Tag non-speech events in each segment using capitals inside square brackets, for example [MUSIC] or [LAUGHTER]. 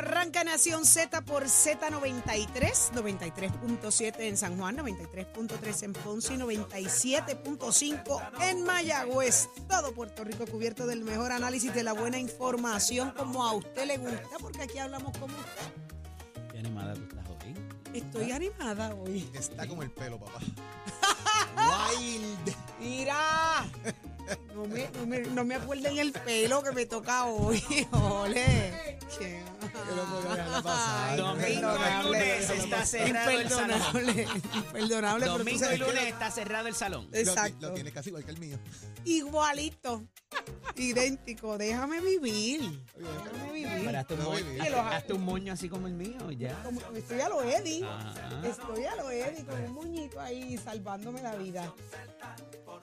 Arranca Nación Z por Z93, 93.7 en San Juan, 93.3 en Ponce y 97.5 en Mayagüez. Todo Puerto Rico cubierto del mejor análisis de la buena información como a usted le gusta, porque aquí hablamos como usted. Qué animada tú estás hoy. Estoy animada hoy. Está como el pelo, papá. Wild. [LAUGHS] Mira, no me, no me, no me acuerden el pelo que me toca hoy. [LAUGHS] Ole. Domingo y lunes está cerrado el salón. Imperdonable. Imperdonable. pero tú Domingo sabes y que- lunes está cerrado el salón. Lo, Exacto. lo tiene casi igual que el mío. Igualito. Idéntico. Déjame vivir. Déjame vivir. Pero hazte un, No, moño, baby. hazte- hazte un moño así como el mío, ya. Como- estoy a lo Eddie. Ajá. Estoy a lo Eddie con un muñito ahí salvándome la vida.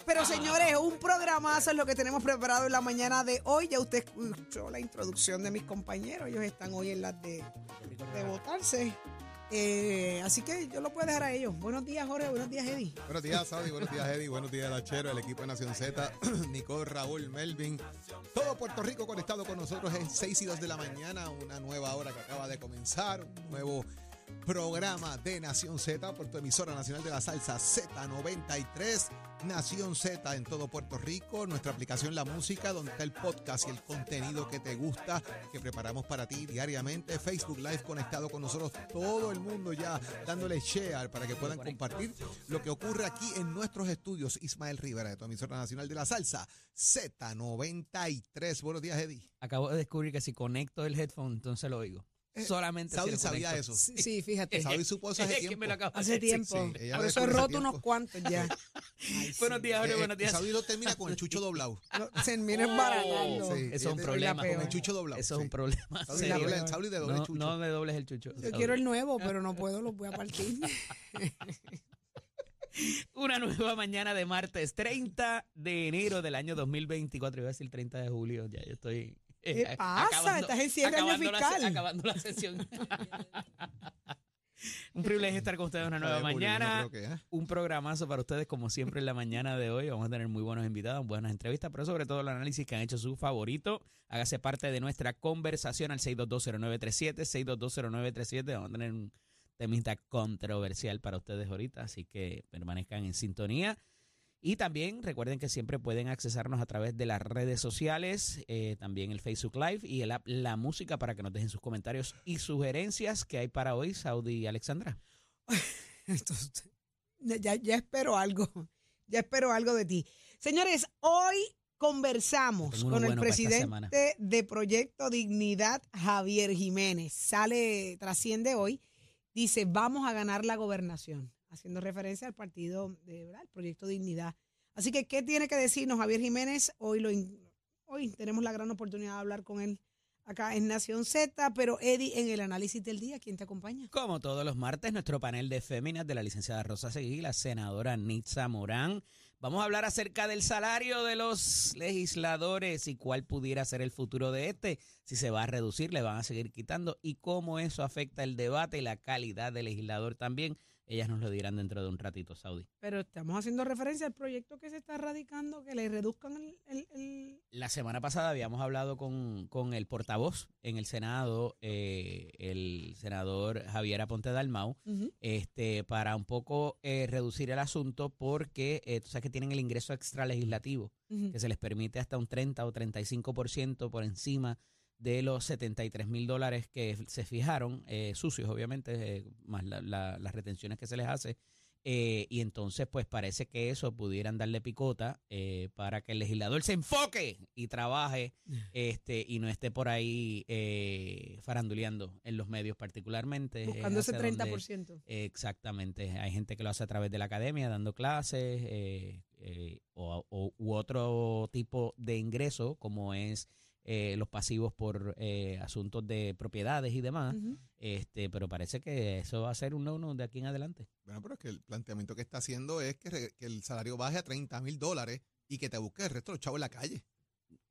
Pero señores, un programazo es lo que tenemos preparado en la mañana de hoy. Ya usted escuchó la introducción de mis compañeros. Ellos están hoy en las de, de votarse. Eh, así que yo lo puedo dejar a ellos. Buenos días, Jorge. Buenos días, Eddie. Buenos días, Saudi. Buenos días, Eddie. Buenos días, Lachero, el equipo de Nación Z. [CLEARS THROAT] Nicole, Raúl, Melvin. Todo Puerto Rico conectado con nosotros en 6 y 2 de la mañana. Una nueva hora que acaba de comenzar. Un nuevo programa de Nación Z por tu emisora nacional de la salsa Z93. Nación Z en todo Puerto Rico. Nuestra aplicación La Música, donde está el podcast y el contenido que te gusta, que preparamos para ti diariamente. Facebook Live conectado con nosotros. Todo el mundo ya dándole share para que puedan compartir lo que ocurre aquí en nuestros estudios. Ismael Rivera, de tu emisora nacional de la salsa Z93. Buenos días, Eddie. Acabo de descubrir que si conecto el headphone, entonces lo oigo. Solamente Saudi sabía eso. Sí, sí, fíjate. [LAUGHS] Saudi supo eso hace [LAUGHS] Es que tiempo. me lo acabo de Hace tiempo. sí, Por eso he roto tiempo. unos cuantos ya. Buenos días, Jorge, Eh, buenos días. Saudi lo termina con el chucho doblado. [LAUGHS] No, se. Sí. Eso es un problema. Con el chucho doblado. Eso es un problema. Saudi, serio. doble- Saudi de doble no, chucho. no me dobles el chucho. Yo Saudi. quiero el nuevo, pero no puedo, lo voy a partir. Una nueva mañana de martes 30 de enero del año 2024. Iba a decir 30 de julio. Ya yo estoy. ¿Qué eh, pasa? Estás en cierre año acabando la fiscal. acabando la sesión. [LAUGHS] Un privilegio estar con ustedes una nueva mañana. que, ¿eh? Un programazo para ustedes, como siempre, en la mañana de hoy. Vamos a tener muy buenos invitados, buenas entrevistas, pero sobre todo el análisis que han hecho su favorito. Hágase parte de nuestra conversación al 6220937, 6220937. Vamos a tener un temita controversial para ustedes ahorita, así que permanezcan en sintonía. Y también recuerden que siempre pueden accesarnos a través de las redes sociales, eh, también el Facebook Live y el app La Música para que nos dejen sus comentarios y sugerencias que hay para hoy, Saudi y Alexandra. [LAUGHS] Entonces, ya, ya espero algo. [LAUGHS] Ya espero algo de ti. Señores, hoy conversamos con el bueno presidente de Proyecto Dignidad, Javier Jiménez. Sale, trasciende hoy. Dice, vamos a ganar la gobernación. Haciendo referencia al partido de ¿verdad? el Proyecto Dignidad. Así que, ¿qué tiene que decirnos Javier Jiménez? Hoy, lo, hoy tenemos la gran oportunidad de hablar con él acá en Nación Z, pero Eddie, en el análisis del día, ¿quién te acompaña? Como todos los martes, nuestro panel de féminas de la licenciada Rosa Seguí, la senadora Nitza Morán. Vamos a hablar acerca del salario de los legisladores y cuál pudiera ser el futuro de este, si se va a reducir, le van a seguir quitando y cómo eso afecta el debate y la calidad del legislador también. Ellas nos lo dirán dentro de un ratito, Saudi. Pero estamos haciendo referencia al proyecto que se está radicando, que le reduzcan el... el- el- La semana pasada habíamos hablado con, con el portavoz en el Senado, eh, el senador Javier Aponte Dalmau, este, para un poco eh, reducir el asunto porque eh, tú sabes que tienen el ingreso extra legislativo, Ujú. que se les permite hasta un 30 o 35% por encima de los 73 mil dólares que se fijaron, eh, sucios obviamente, eh, más la- la- las retenciones que se les hace. eh, y entonces, pues parece que eso pudieran darle picota eh, para que el legislador se enfoque y trabaje [LAUGHS] este y no esté por ahí eh, faranduleando en los medios particularmente. Buscando ese hacia donde- 30%. Exactamente. Hay gente que lo hace a través de la academia, dando clases eh, eh, o, o- u otro tipo de ingreso, como es eh, los pasivos por eh, asuntos de propiedades y demás. Este Pero parece que eso va a ser un no de aquí en adelante. Bueno, pero es que el planteamiento que está haciendo es que, re- que el salario baje a 30 mil dólares y que te busques el resto de los chavos en la calle.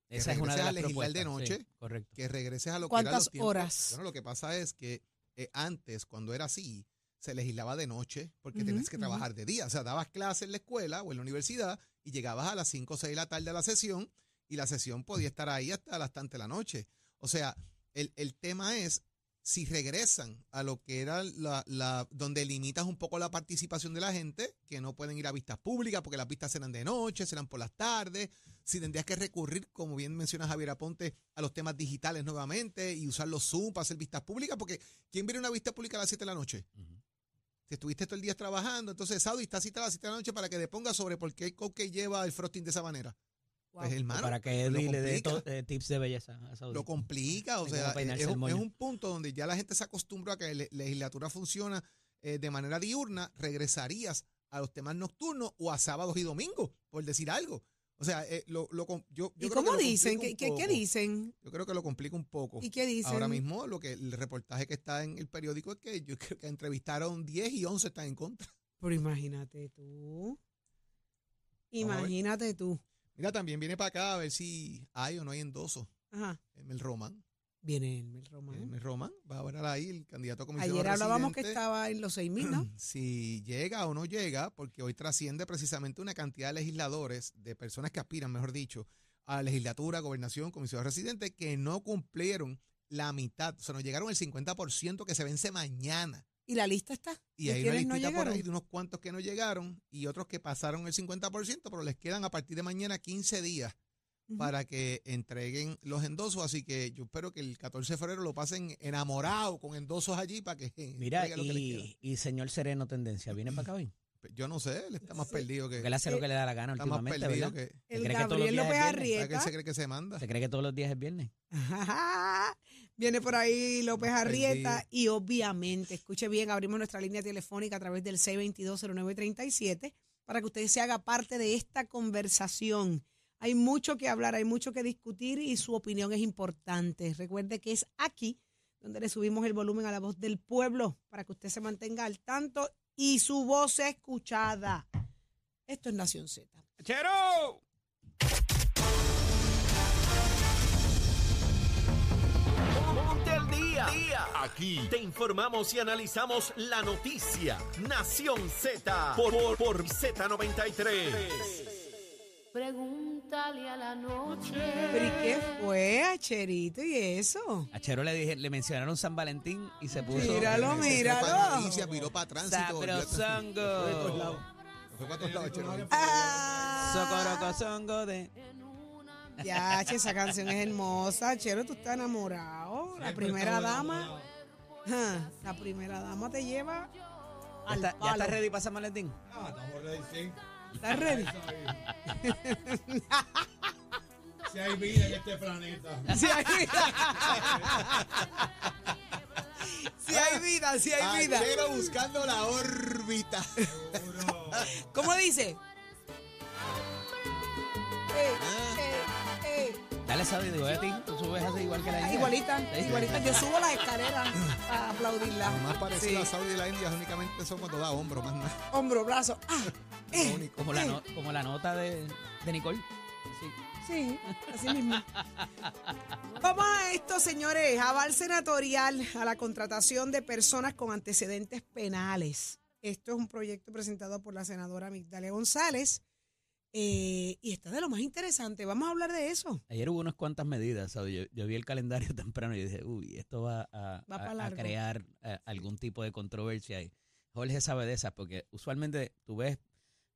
Esa es una de a las legislar de sí, noche, correcto. Que regreses a lo que ¿Cuántas los tiempos. horas? Bueno, lo que pasa es que eh, antes, cuando era así, se legislaba de noche porque tenías que trabajar de día. O sea, dabas clases en la escuela o en la universidad y llegabas a las 5 o 6 de la tarde a la sesión y la sesión podía estar ahí hasta las tantas de la noche. O sea, el, el tema es si regresan a lo que era la, la- donde limitas un poco la participación de la gente, que no pueden ir a vistas públicas porque las vistas serán de noche, serán por las tardes, si tendrías que recurrir, como bien menciona Javier Aponte, a los temas digitales nuevamente y usar los Zoom para hacer vistas públicas, porque ¿quién viene a una vista pública a las 7 de la noche? Si estuviste todo el día trabajando, entonces Saudi está cita a las 7 de la noche para que le ponga sobre por qué el cupcake lleva el frosting de esa manera. Pues Wow. hermano, para que Eddie le dé eh, tips de belleza a Saudi. Lo complica, o sea, es es un punto donde ya la gente se acostumbró a que la legislatura funciona eh, de manera diurna, regresarías a los temas nocturnos o a sábados y domingos, por decir algo. O sea, eh, lo, lo yo, yo ¿Y creo que cómo lo dicen? complica ¿Qué, un qué, qué poco. dicen? Yo creo que lo complica un poco. ¿Y qué dicen? Ahora mismo lo que el reportaje que está en el periódico es que yo [LAUGHS] creo que entrevistaron 10 y 11 están en contra. Pero imagínate tú. Imagínate tú. Mira, también viene para acá a ver si hay o no hay endoso. Ajá. El Román. Viene el Mel Román. El Román va a ver ahí el candidato a comisión Ayer hablábamos que estaba en los 6 mil, ¿no? [CLEARS THROAT] si llega o no llega, porque hoy trasciende precisamente una cantidad de legisladores, de personas que aspiran, mejor dicho, a la legislatura, gobernación, comisión residente, que no cumplieron la mitad, o sea, no llegaron el 50% que se vence mañana. Y la lista está. Y ¿De hay una no listita por ahí de unos cuantos que no llegaron y otros que pasaron el 50%, pero les quedan a partir de mañana 15 días para que entreguen los endosos. Así que yo espero que el 14 de febrero lo pasen enamorado con endosos allí para que [LAUGHS] Mira, entreguen lo que les queda. y, y señor Sereno Tendencia, ¿viene para acá hoy? Yo no sé, él está más Sí. perdido que. Porque él hace lo que le da la gana Está más últimamente, perdido ¿verdad? que. El que Gabriel López. ¿Para qué él Arrieta. se cree que se manda? ¿Se cree que todos los días es viernes? [LAUGHS] Viene por ahí López Arrieta y obviamente, escuche bien, abrimos nuestra línea telefónica a través del 622-0937 para que usted se haga parte de esta conversación. Hay mucho que hablar, hay mucho que discutir y su opinión es importante. Recuerde que es aquí donde le subimos el volumen a la voz del pueblo para que usted se mantenga al tanto y su voz sea escuchada. Esto es Nación Z. ¡Chero! Día. Aquí te informamos y analizamos la noticia. Nación Z por, por, por Z93. Pregúntale a la noche. ¿Pero y qué fue, Acherito, y eso? A Chero le, dije, le mencionaron San Valentín y se puso... Míralo, Se míralo. para noticias, viró para tránsito. Sabrosongo. Fue de todos lados. Fue para todos lados, Chero. Ah, Socorocosongo de... Ya, che, esa canción es hermosa. Chero, tú estás enamorado. La primera dama. ah, La primera dama te lleva ¿Ya al está, ¿Ya palo. está ready para San Valentín? ¿Estás ready? [LAUGHS] Si hay vida en este planeta. [LAUGHS] Sí hay vida. [LAUGHS] Sí hay vida, sí hay vida. Achero buscando la órbita. ¿Cómo dice? Dale, Saudi, digo, a ti, tú subes así igual que la India. Igualita, [LAUGHS] Sí. igualita. Yo subo las escaleras a aplaudirla. Lo más parecido Sí. a Saudi y la India únicamente son cuando da hombro, más nada. Hombro, brazo. Ah, eh, único. Como la, eh. no- como la nota de, de Nicole. Sí. Sí, así mismo. [LAUGHS] Vamos a esto, señores. Aval senatorial a la contratación de personas con antecedentes penales. Esto es un proyecto presentado por la senadora Migdalia González eh, y está de lo más interesante. Vamos a hablar de eso. Ayer hubo unas cuantas medidas. ¿sabes? Yo, yo vi el calendario [LAUGHS] temprano y dije, uy, esto va a, Va pa' a- a largo. crear eh, algún tipo de controversia. Y Jorge sabe de esas, porque usualmente tú ves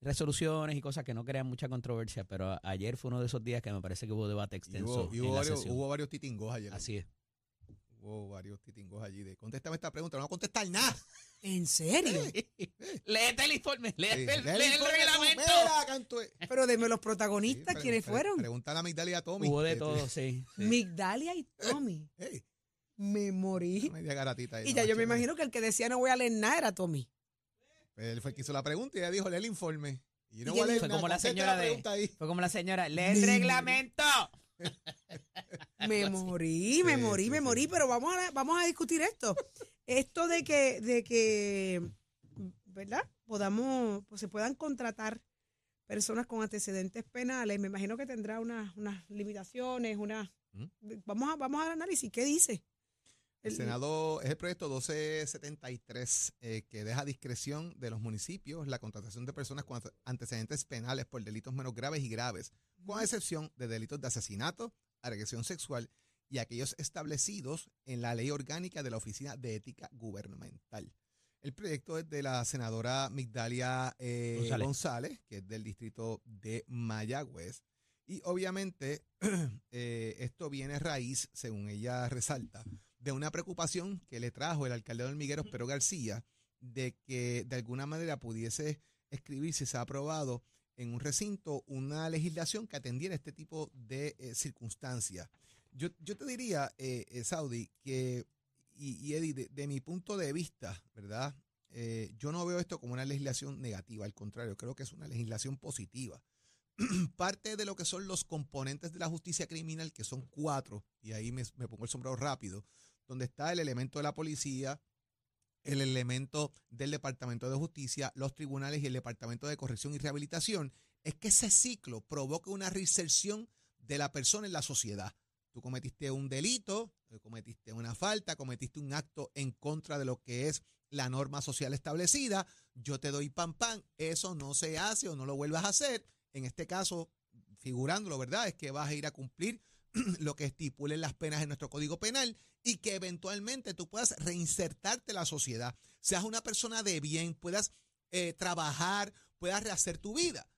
resoluciones y cosas que no crean mucha controversia, pero a- ayer fue uno de esos días que me parece que hubo debate Y extenso hubo, y en la varios, sesión. hubo varios titingos ayer. Así es. Hubo varios titingos allí de contéstame esta pregunta, no va a contestar nada. ¿En serio? [LAUGHS] Léete el informe, léete Sí, el, reglamento. Pero dime los Sí, protagonistas, pre- ¿quiénes fueron? Pregúntale a Migdalia y a Tommy. Hubo de Eh, todo, sí. [LAUGHS] sí. Migdalia y Tommy. Ey, Me morí. media garatita ahí, Y no, ya yo me imagino que el que decía no voy a leer nada era Tommy. Él fue el que hizo la pregunta y ella dijo, lee el informe. Y yo no ¿Y voy a leer Fue nada, como la señora de- ahí. Fue como la señora, lee el Me- reglamento. [LAUGHS] Me morí, me Sí, morí, sí, me sí. morí, pero vamos a, vamos a discutir esto. Esto de que, de que, ¿verdad? Podamos, pues se puedan contratar personas con antecedentes penales. Me imagino que tendrá unas, unas limitaciones, unas. ¿Mm? Vamos a, vamos al análisis. ¿Qué dice? El Senado es el proyecto 1273 eh, que deja a discreción de los municipios la contratación de personas con ante- antecedentes penales por delitos menos graves y graves, con excepción de delitos de asesinato, agresión sexual y aquellos establecidos en la ley orgánica de la Oficina de Ética Gubernamental. El proyecto es de la senadora Migdalia eh, González. González, que es del distrito de Mayagüez. Y obviamente [CLEARS THROAT] eh, esto viene raíz, según ella resalta, de una preocupación que le trajo el alcalde de Hormigueros, Pero García, de que de alguna manera pudiese escribir, si se ha aprobado en un recinto, una legislación que atendiera este tipo de eh, circunstancias. Yo, yo te diría, eh, eh, Saudi, que, y, y Eddie, de, de mi punto de vista, ¿verdad? Eh, yo no veo esto como una legislación negativa, al contrario, creo que es una legislación positiva. [CLEARS THROAT] Parte de lo que son los componentes de la justicia criminal, que son cuatro, y ahí me, me pongo el sombrero rápido, donde está el elemento de la policía, el elemento del Departamento de Justicia, los tribunales y el Departamento de Corrección y Rehabilitación, es que ese ciclo provoca una reinserción de la persona en la sociedad. Tú cometiste un delito, eh, cometiste una falta, cometiste un acto en contra de lo que es la norma social establecida, yo te doy pan pan, eso no se hace o no lo vuelvas a hacer. En este caso, figurándolo, ¿verdad? Es que vas a ir a cumplir [CLEARS THROAT] lo que estipulen las penas en nuestro Código Penal y que eventualmente tú puedas reinsertarte en la sociedad, seas una persona de bien, puedas eh, trabajar, puedas rehacer tu vida.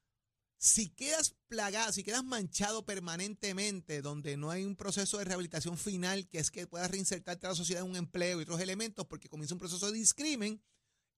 Si quedas plagado, si quedas manchado permanentemente, donde no hay un proceso de rehabilitación final, que es que puedas reinsertarte a la sociedad en un empleo y otros elementos, porque comienza un proceso de discrimen,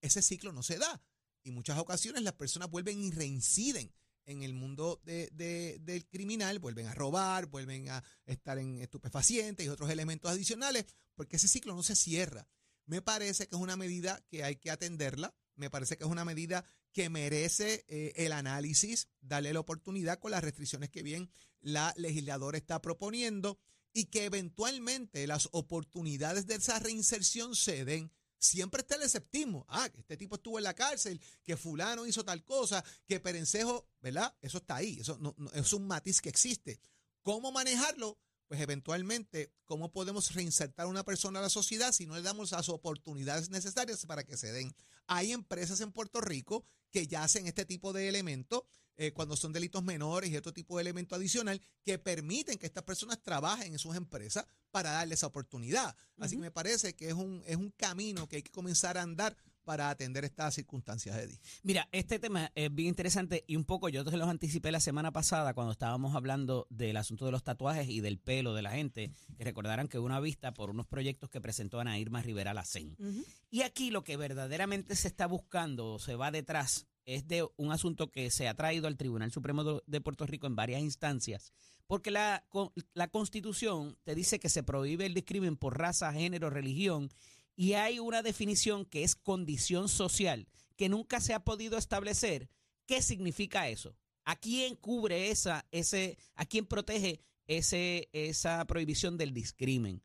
ese ciclo no se da. Y muchas ocasiones las personas vuelven y reinciden en el mundo de- de- del criminal, vuelven a robar, vuelven a estar en estupefacientes y otros elementos adicionales, porque ese ciclo no se cierra. Me parece que es una medida que hay que atenderla, me parece que es una medida que merece eh, el análisis, darle la oportunidad con las restricciones que bien la legisladora está proponiendo y que eventualmente las oportunidades de esa reinserción se den. Siempre está el esceptismo. Ah, que este tipo estuvo en la cárcel, que fulano hizo tal cosa, que Perencejo, ¿verdad? Eso está ahí, eso no, no- es un matiz que existe. ¿Cómo manejarlo? Pues eventualmente, ¿cómo podemos reinsertar a una persona a la sociedad si no le damos las oportunidades necesarias para que se den? Hay empresas en Puerto Rico que ya hacen este tipo de elementos eh, cuando son delitos menores y otro tipo de elemento adicional que permiten que estas personas trabajen en sus empresas para darle esa oportunidad. Así que me parece que es un, es un camino que hay que comenzar a andar para atender estas circunstancias, Eddie. Mira, este tema es bien interesante y un poco yo te los anticipé la semana pasada cuando estábamos hablando del asunto de los tatuajes y del pelo de la gente, que recordarán que hubo una vista por unos proyectos que presentó Ana Irma Rivera Lacén. Ujú. Y aquí lo que verdaderamente se está buscando o se va detrás es de un asunto que se ha traído al Tribunal Supremo de- Puerto Rico en varias instancias, porque la, con- la Constitución te dice que se prohíbe el discrimen por raza, género, religión, y hay una definición que es condición social, que nunca se ha podido establecer. ¿Qué significa eso? ¿A quién cubre esa, ese, a quién protege ese, esa prohibición del discrimen?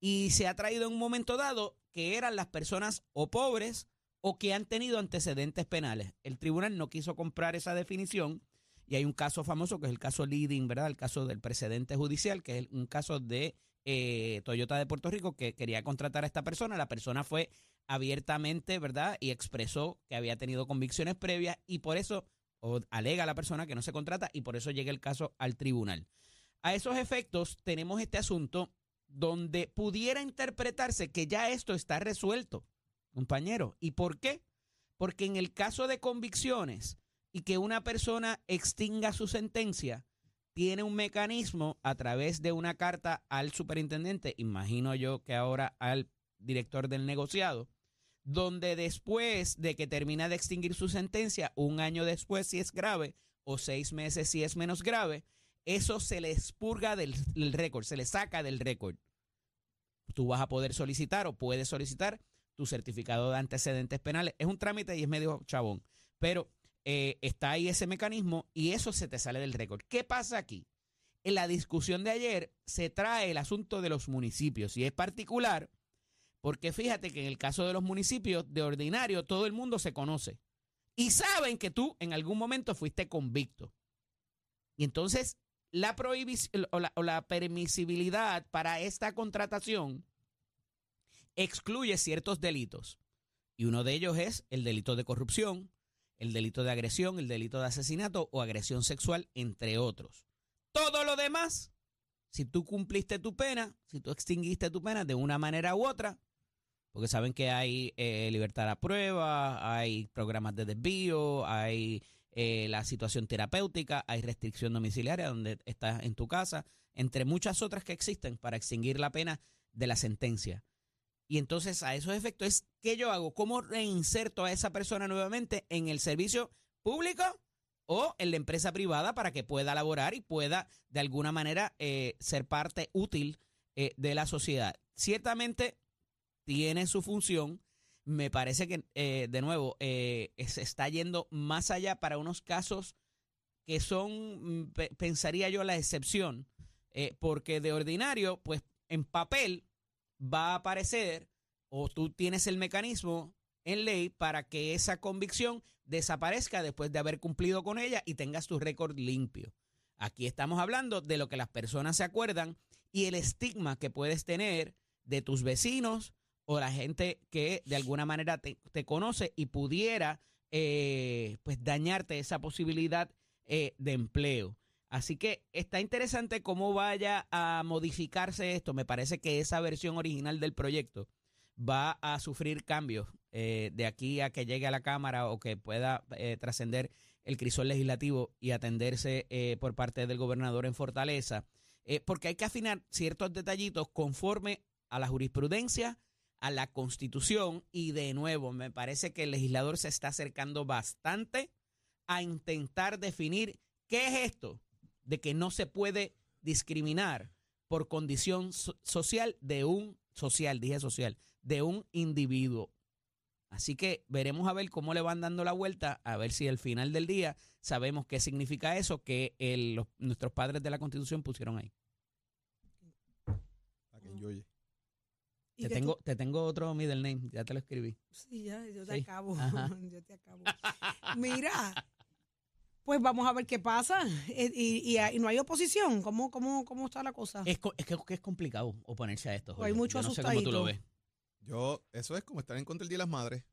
Y se ha traído en un momento dado que eran las personas o pobres o que han tenido antecedentes penales. El tribunal no quiso comprar esa definición y hay un caso famoso que es el caso Leading, ¿verdad? El caso del precedente judicial, que es un caso de eh, Toyota de Puerto Rico que quería contratar a esta persona. La persona fue abiertamente, ¿verdad? Y expresó que había tenido convicciones previas y por eso o alega la persona que no se contrata y por eso llega el caso al tribunal. A esos efectos tenemos este asunto donde pudiera interpretarse que ya esto está resuelto, compañero. ¿Y por qué? Porque en el caso de convicciones y que una persona extinga su sentencia, tiene un mecanismo a través de una carta al superintendente, imagino yo que ahora al director del negociado, donde después de que termina de extinguir su sentencia, un año después si es grave o seis meses si es menos grave, eso se le expurga del, récord, se le saca del récord. Tú vas a poder solicitar o puedes solicitar tu certificado de antecedentes penales. Es un trámite y es medio chabón, pero eh, está ahí ese mecanismo y eso se te sale del récord. ¿Qué pasa aquí? En la discusión de ayer se trae el asunto de los municipios y es particular porque fíjate que en el caso de los municipios, de ordinario, todo el mundo se conoce y saben que tú en algún momento fuiste convicto. Y entonces la prohibición o la, o la permisibilidad para esta contratación excluye ciertos delitos. Y uno de ellos es el delito de corrupción, el delito de agresión, el delito de asesinato o agresión sexual, entre otros. Todo lo demás, si tú cumpliste tu pena, si tú extinguiste tu pena de una manera u otra, porque saben que hay eh, libertad a prueba, hay programas de desvío, hay eh, la situación terapéutica, hay restricción domiciliaria donde estás en tu casa, entre muchas otras que existen para extinguir la pena de la sentencia. Y entonces a esos efectos es ¿qué yo hago? ¿Cómo reinserto a esa persona nuevamente en el servicio público o en la empresa privada para que pueda laborar y pueda de alguna manera eh, ser parte útil eh, de la sociedad? Ciertamente tiene su función. Me parece que, eh, de nuevo, se está yendo más allá para unos casos que son, pensaría yo, la excepción, porque de ordinario, pues en papel va a aparecer o tú tienes el mecanismo en ley para que esa convicción desaparezca después de haber cumplido con ella y tengas tu récord limpio. Aquí estamos hablando de lo que las personas se acuerdan y el estigma que puedes tener de tus vecinos o la gente que de alguna manera te, conoce y pudiera eh, pues dañarte esa posibilidad eh, de empleo. Así que está interesante cómo vaya a modificarse esto. Me parece que esa versión original del proyecto va a sufrir cambios eh, de aquí a que llegue a la Cámara o que pueda eh, trascender el crisol legislativo y atenderse eh, por parte del gobernador en Fortaleza, porque hay que afinar ciertos detallitos conforme a la jurisprudencia, a la constitución y de nuevo me parece que el legislador se está acercando bastante a intentar definir qué es esto de que no se puede discriminar por condición social de un social, dije social, de un individuo. Así que veremos a ver cómo le van dando la vuelta, a ver si al final del día sabemos qué significa eso que los, nuestros padres de la Constitución pusieron ahí. Te tengo, te tengo otro middle name, ya te lo escribí. Sí, ya, yo te acabo. [LAUGHS] yo te acabo. Mira, pues vamos a ver qué pasa. Eh, y, y, no hay oposición. ¿Cómo, cómo, cómo está la cosa? Es, es que es complicado oponerse a esto. Hay mucho Yo no sé cómo tú lo ves. Yo, eso es como estar en contra del Día de las Madres.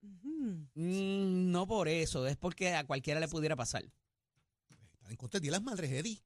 Mm, no por eso, es porque a cualquiera le pudiera pasar. Estar en contra del Día de las Madres, Eddie.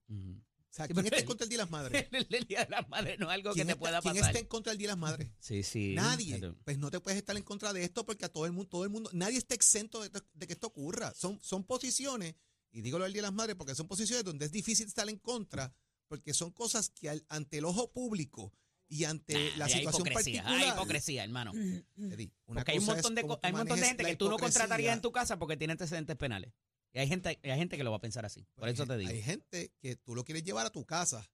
Sea, ¿quién está en contra del Día de las Madres? [LAUGHS] El, Día de las Madres no es algo que te pueda pasar. ¿Quién está en contra del Día de las Madres? Sí, sí. Nadie. Pues no te puedes estar en contra de esto porque a todo el mundo, todo el mundo, nadie está exento de, de que esto ocurra. Son, son posiciones y digo lo del Día de las Madres porque son posiciones donde es difícil estar en contra, porque son cosas que ante el ojo público y ante la situación hipocresía, particular. Hay hipocresía, hermano. Eddie, una porque hay un montón de, hay un montón de gente que tú no contratarías en tu casa porque tiene antecedentes penales. Y hay gente, hay gente que lo va a pensar así. Por eso te digo. Hay gente que tú lo quieres llevar a tu casa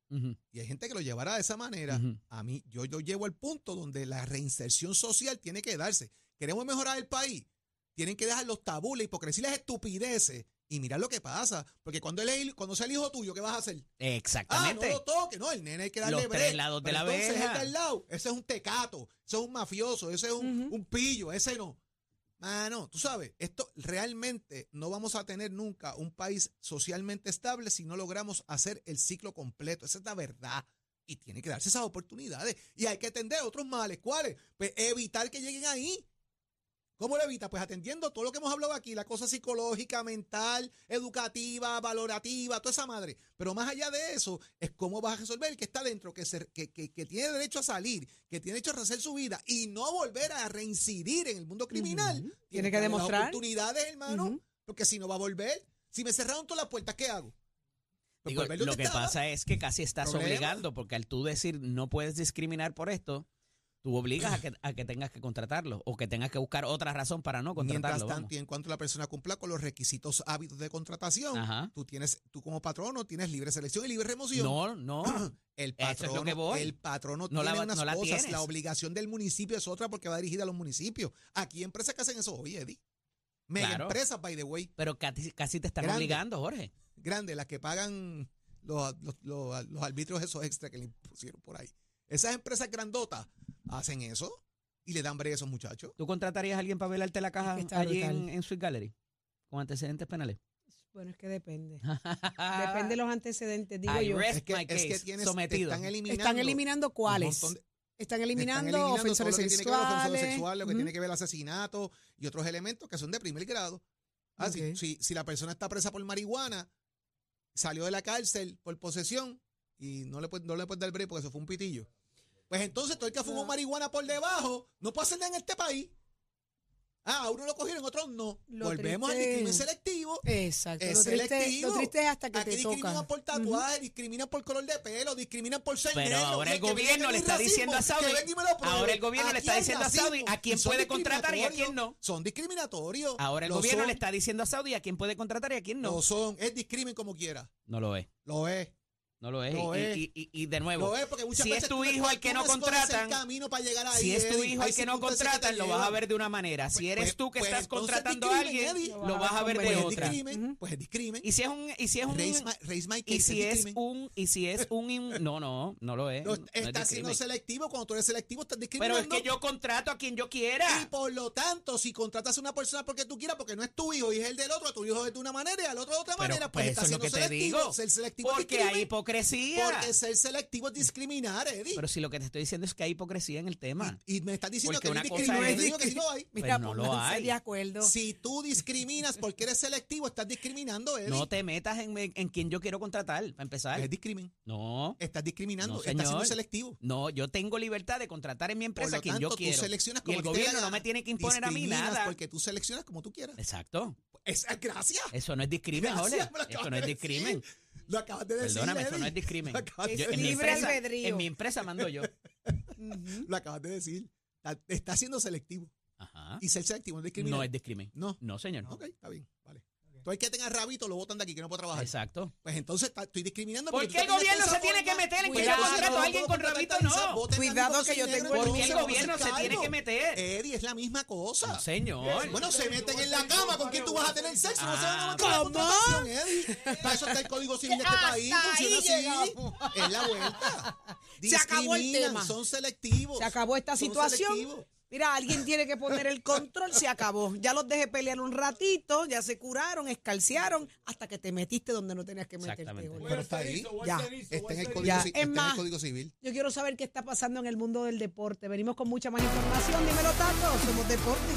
y hay gente que lo llevará de esa manera. A mí, yo lo llevo al punto donde la reinserción social tiene que darse. Queremos mejorar el país. Tienen que dejar los tabúes, la hipocresía y las estupideces y mirar lo que pasa. Porque cuando, él, es- cuando sea el hijo tuyo, ¿qué vas a hacer? Ah, no Exactamente. lo toque, no, el nene hay que darle Los break. tres lados de Pero la entonces el verja. de al lado, ese es un tecato, ese es un mafioso, ese es un, un pillo, ese no. Mano, tú sabes, esto realmente no vamos a tener nunca un país socialmente estable si no logramos hacer el ciclo completo. Esa es la verdad. Y tiene que darse esas oportunidades. Y hay que atender otros males. ¿Cuáles? Pues evitar que lleguen ahí. ¿Cómo lo evita? Pues atendiendo todo lo que hemos hablado aquí, la cosa psicológica, mental, educativa, valorativa, toda esa madre. Pero más allá de eso, es cómo vas a resolver el que está dentro, que, se- que, que- que tiene derecho a salir, que tiene derecho a rehacer su vida y no volver a reincidir en el mundo criminal. Tiene Tiene que darle las demostrar. oportunidades, hermano, porque si no va a volver. Si me cerraron todas las puertas, ¿qué hago? Pues Digo, lo que estaba. pasa es que casi estás Problema. obligando, porque al tú decir no puedes discriminar por esto, tú obligas a que, a que tengas que contratarlo o que tengas que buscar otra razón para no Mientras contratarlo. tanto, vamos. y en cuanto la persona cumpla con los requisitos hábitos de contratación, Ajá. tú tienes, tú como patrono tienes libre selección y libre remoción. No, no. [CLEARS THROAT] El es patrono, que voy. el patrono No la tiene va- unas no la cosas, tienes. la obligación del municipio es otra porque va dirigida a los municipios. Aquí hay empresas que hacen eso, oye, Eddie. Mega Claro. empresas, by the way, Pero casi, casi te están Grande. obligando, Jorge. grandes, las que pagan los, los, los, los arbitrios esos extra que le pusieron por ahí. Esas empresas grandotas hacen eso y le dan breve a esos muchachos. ¿Tú contratarías a alguien para velarte la caja que allí en, en Sweet Gallery? Con antecedentes penales. Bueno, es que depende. [LAUGHS] Depende de los antecedentes, digo I yo. Es que, es que tienes, sometido. están eliminando. Están eliminando cuáles. de- Están Están eliminando, eliminando ofensores todo lo que tiene que ver con ofensores sexuales. sexuales, lo que Ujú. tiene que ver el asesinato y otros elementos que son de primer grado. Ah, si- Ok. si, si la persona está presa por marihuana, salió de la cárcel por posesión y no le no le puede dar break porque eso fue un pitillo. Pues entonces todo el que fumó No. marihuana por debajo no puede hacer nada en este país. Ah, a uno lo cogieron, a otros no. Lo Volvemos al triste- discrimen selectivo. Exacto. Es Lo triste, selectivo. lo triste es hasta que Aquí te discriminan toca. por tatuaje, discriminan por color de pelo, discriminan por ser Pero negro. ahora el gobierno le está racismo, diciendo a Saudi- ahora el gobierno le está diciendo a Saudi a quién puede contratar y a quién no. Son discriminatorios. Ahora el Lo gobierno son, le está diciendo a Saudi a quién puede contratar y a quién no. Lo son. Es discrimen como quiera. No lo es. Lo es. No lo es. Y, es. y- y- y de nuevo, Lo es porque muchas si veces es tu hijo al que no contratan, el camino para llegar ahí, si es tu hijo Hay al que no contratan, lo vas a ver de una manera. Si Pues- eres tú que pues estás contratando a alguien, Eddie. lo vas a ver Pues de otra. discrimen. Pues es discrimen. Y si es un y si es un Raise my, raise my case, y si es un y si es un no no no lo es. No es estás siendo selectivo. Cuando tú eres selectivo, estás Pero discriminando. es que yo contrato a quien yo quiera. Y por lo tanto, si contratas a una persona porque tú quieras, porque no es tu hijo y es el del otro, tu hijo es de una manera y al otro de otra Pero, manera, pues, pues, eso estás siendo que te selectivo. Ser Porque hay hipocresía. Porque ser selectivo es discriminar, Eddie. Pero si lo que te estoy diciendo es que hay hipocresía en el tema. y, y me estás diciendo Porque que una es cosa discriminar. es digo que sí lo hay. Mira, Pues no lo pónganse hay. de acuerdo. Si tú discriminas porque eres selectivo, estás discriminando, Eddie. No te metas en, en quien yo quiero contratar, para empezar. Es discrimen. No, Estás discriminando. No, estás siendo selectivo. no, yo tengo libertad de contratar en mi Por empresa lo a quien tanto, yo quiero. tú seleccionas Y como el dé la gobierno no me tiene que imponer a mí nada. porque tú seleccionas como tú quieras. Exacto. Es, gracias. Eso no es discrimen, lo Eso no es discrimen. Lo acabas de decir. Perdóname, eso no es discrimen. Yo- en, mi empresa, albedrío. en mi empresa mando yo. [LAUGHS] Lo acabas de decir. Está, siendo selectivo. Ajá. Y ser selectivo no es discriminar. No es discrimen. No. No, señor. Ok, está bien. Vale. Tú hay que tenga rabito, lo botan de aquí, que no puede trabajar. Exacto. Pues entonces está- estoy discriminando. ¿Por porque qué tú el te gobierno metes de se tiene que meter en forma? que yo Cuidado, contrato a alguien con rabito? No. voten Cuidado que yo negro, tengo- no ¿Por qué el gobierno se tiene que meter? Eddie, es la misma cosa. No, señor. Bueno, se meten en la cama con quien tú vas a tener sexo. no se van a Ah, meter en la ¿cómo? contratación, Eddie. Para eso está el código civil de este Hasta país. ahí Funciona así. llegamos. Es la vuelta. Se acabó el Discriminan, tema. Son selectivos. Se acabó esta son situación. selectivos. Mira, alguien tiene que poner el control, se acabó. Ya los dejé pelear un ratito, ya se curaron, escalciaron, hasta que te metiste donde no tenías que meterte. Pero está ahí. Ya. Está en el código, Ya, está en el más. código civil. Yo quiero saber qué está pasando en el mundo del deporte. Venimos con mucha más información. Dímelo, Tato. Somos deporte.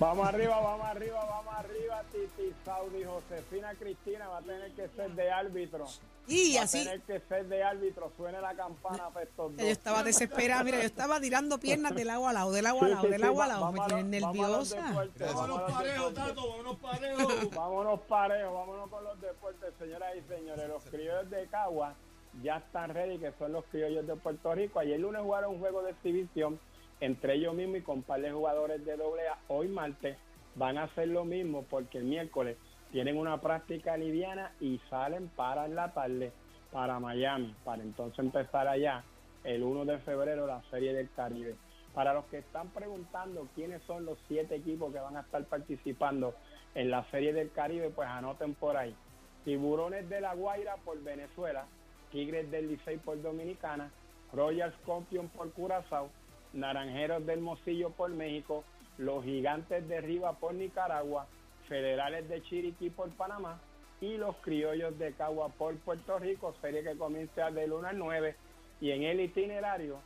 Vamos arriba, vamos arriba, vamos arriba. Titi Saudi, Josefina Cristina va a tener que ser de árbitro. Y va así, a tener que ser de árbitro. Suene la campana para estos yo estaba desesperada. Mira, yo estaba tirando piernas del agua al lado, del agua al lado, sí, del sí, agua al lado. Me tienen nerviosa. Vámonos los parejos. Tato, vámonos parejos. Vámonos parejos, vámonos con los deportes, señoras y señores. Los criollos de Cagua ya están ready, que son los criollos de Puerto Rico. Ayer lunes jugaron un juego de exhibición entre ellos mismos y con par de jugadores de doble A. Hoy martes van a hacer lo mismo porque el miércoles tienen una práctica liviana y salen para la tarde para Miami, para entonces empezar allá el 1 de febrero la Serie del Caribe. Para los que están preguntando quiénes son los siete equipos que van a estar participando en la Serie del Caribe, pues anoten por ahí. Tiburones de la Guaira por Venezuela, Tigres del Licey por Dominicana, Royal Scorpion por Curazao, Naranjeros del Mocillo por México, los Gigantes de Riva por Nicaragua, Federales de Chiriquí por Panamá y los Criollos de Cagua por Puerto Rico, serie que comienza del 1 al 9 Y en el itinerario,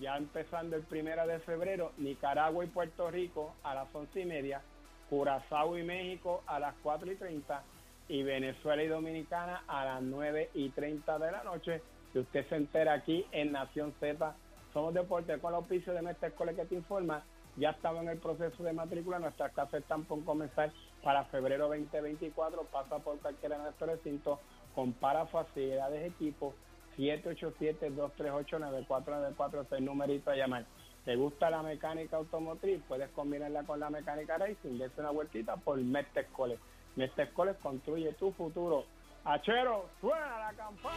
ya empezando el primero de febrero, Nicaragua y Puerto Rico a las once y media, Curazao y México a las 4 y 30 y Venezuela y Dominicana a las 9 y 30 de la noche. Si usted se entera aquí en Nación Z, somos deportes con el auspicio de nuestra escuela que te informa. Ya estamos en el proceso de matrícula, nuestras clases están por comenzar para febrero 2024. Pasa por cualquiera de nuestros recintos, compara facilidades, equipos, 787-238-9494 es el numerito a llamar. ¿Te gusta la mecánica automotriz? Puedes combinarla con la mecánica racing, darse una vueltita por Mestre College. Mestre College construye tu futuro. Achero, suena la campana.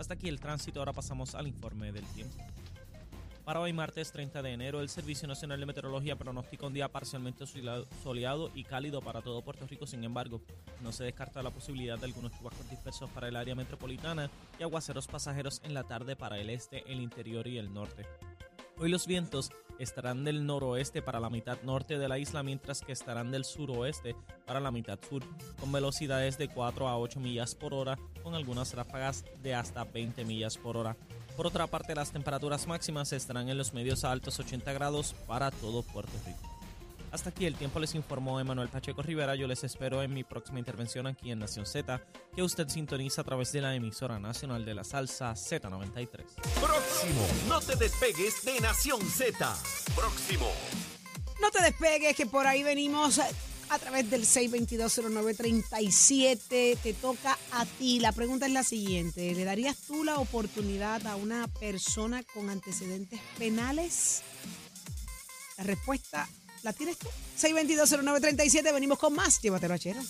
Hasta aquí el tránsito, ahora pasamos al informe del tiempo. Para hoy martes 30 de enero, el Servicio Nacional de Meteorología pronostica un día parcialmente soleado- y cálido para todo Puerto Rico, sin embargo, no se descarta la posibilidad de algunos chubascos dispersos para el área metropolitana y aguaceros pasajeros en la tarde para el este, el interior y el norte. Hoy los vientos estarán del noroeste para la mitad norte de la isla, mientras que estarán del suroeste para la mitad sur, con velocidades de 4 a 8 millas por hora, con algunas ráfagas de hasta 20 millas por hora. Por otra parte, las temperaturas máximas estarán en los medios a altos 80 grados para todo Puerto Rico. Hasta aquí el tiempo les informó Emanuel Pacheco Rivera. Yo les espero en mi próxima intervención aquí en Nación Z, que usted sintoniza a través de la emisora nacional de la salsa Z93. Próximo. No te despegues de Nación Z. Próximo. No te despegues, que por ahí venimos a, a través del 6220937. Te toca a ti. La pregunta es la siguiente. ¿Le darías tú la oportunidad a una persona con antecedentes penales? La respuesta la tienes tú. 6220937. Venimos con más. Llévatelo a Chero.